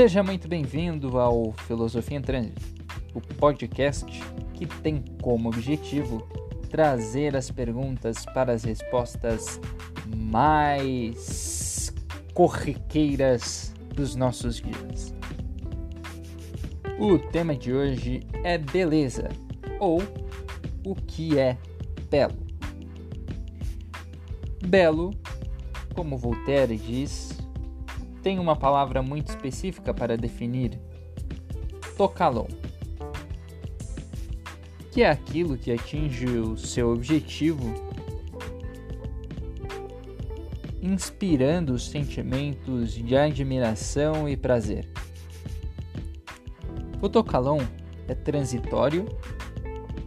Seja muito bem-vindo ao Filosofia em Trânsito, o podcast que tem como objetivo trazer as perguntas para as respostas mais corriqueiras dos nossos dias. O tema de hoje é beleza, ou o que é belo. Belo, como Voltaire diz, tem uma palavra muito específica para definir? Tocalon, que é aquilo que atinge o seu objetivo, inspirando os sentimentos de admiração e prazer. O tocalon é transitório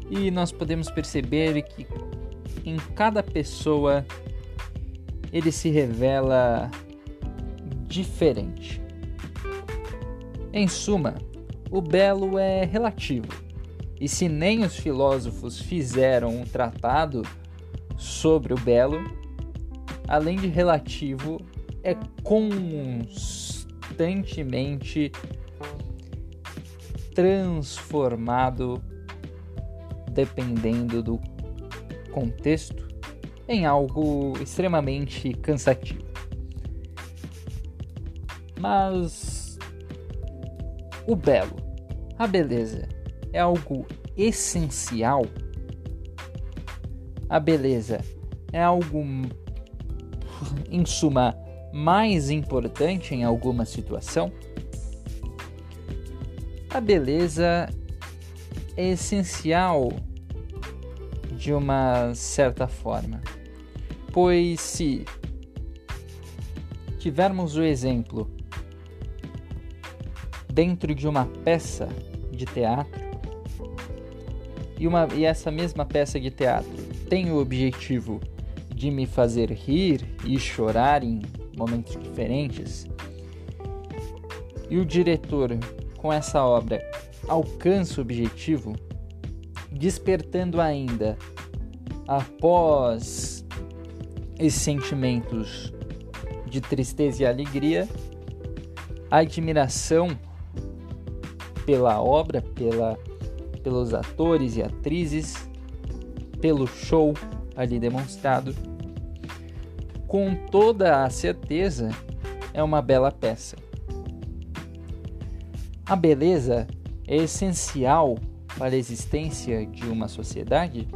e nós podemos perceber que em cada pessoa ele se revela diferente. Em suma, o belo é relativo, e se nem os filósofos fizeram um tratado sobre o belo, além de relativo, é constantemente transformado dependendo do contexto em algo extremamente cansativo. Mas o belo, a beleza, é algo essencial. A beleza é algo, em suma, mais importante em alguma situação. A beleza é essencial de uma certa forma, pois se tivermos o exemplo dentro de uma peça de teatro. E, uma, e essa mesma peça de teatro tem o objetivo de me fazer rir e chorar em momentos diferentes, e o diretor com essa obra alcança o objetivo, despertando ainda após esses sentimentos de tristeza e alegria, a admiração pela obra, pela, pelos atores e atrizes, pelo show ali demonstrado. Com toda a certeza, é uma bela peça. A beleza é essencial para a existência de uma sociedade?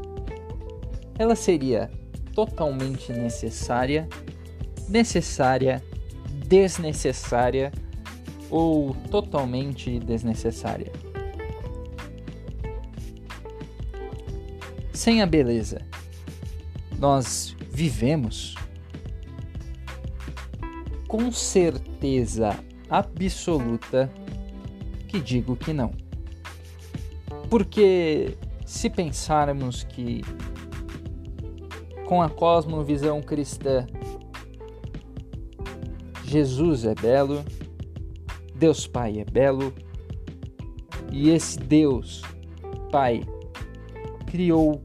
Ela seria totalmente necessária, necessária, desnecessária ou totalmente desnecessária. Sem a beleza, nós vivemos? Com certeza absoluta que digo que não. Porque se pensarmos que com a cosmovisão cristã Jesus é belo, Deus Pai é belo e esse Deus Pai criou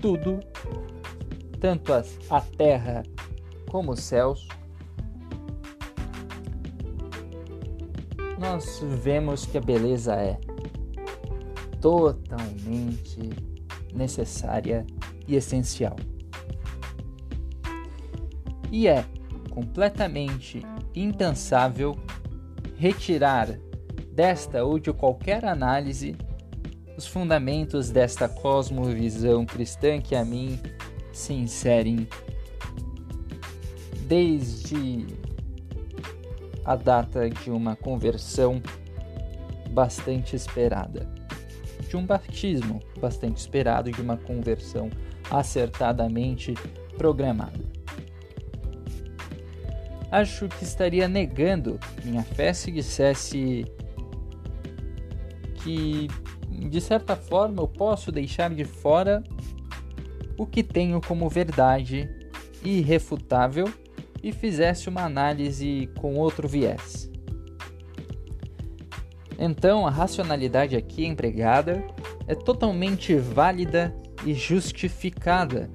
tudo, tanto a terra como os céus. Nós vemos que a beleza é totalmente necessária e essencial. E é completamente impensável retirar desta ou de qualquer análise os fundamentos desta cosmovisão cristã que a mim se inserem desde a data de uma conversão bastante esperada, de um batismo bastante esperado, de uma conversão acertadamente programada acho que estaria negando minha fé se dissesse que, de certa forma, eu posso deixar de fora o que tenho como verdade irrefutável e fizesse uma análise com outro viés. Então, a racionalidade aqui empregada é totalmente válida e justificada,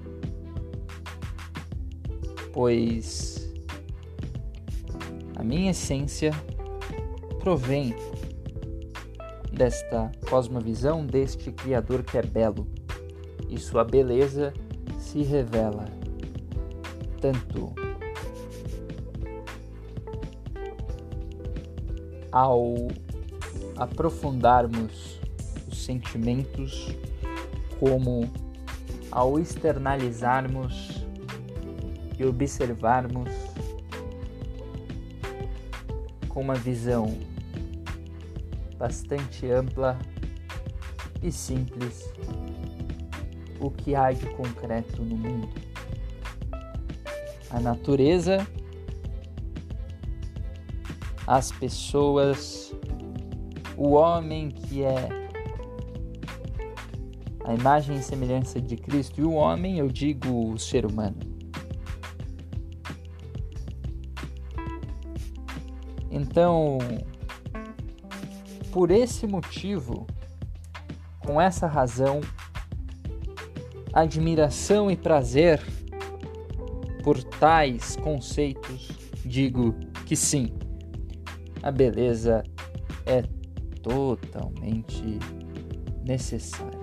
pois a minha essência provém desta cosmovisão deste Criador que é belo, e sua beleza se revela tanto ao aprofundarmos os sentimentos, como ao externalizarmos e observarmos com uma visão bastante ampla e simples o que há de concreto no mundo. A natureza, as pessoas, o homem que é a imagem e semelhança de Cristo, e o homem, eu digo o ser humano. Então, por esse motivo, com essa razão, admiração e prazer por tais conceitos, digo que sim, a beleza é totalmente necessária.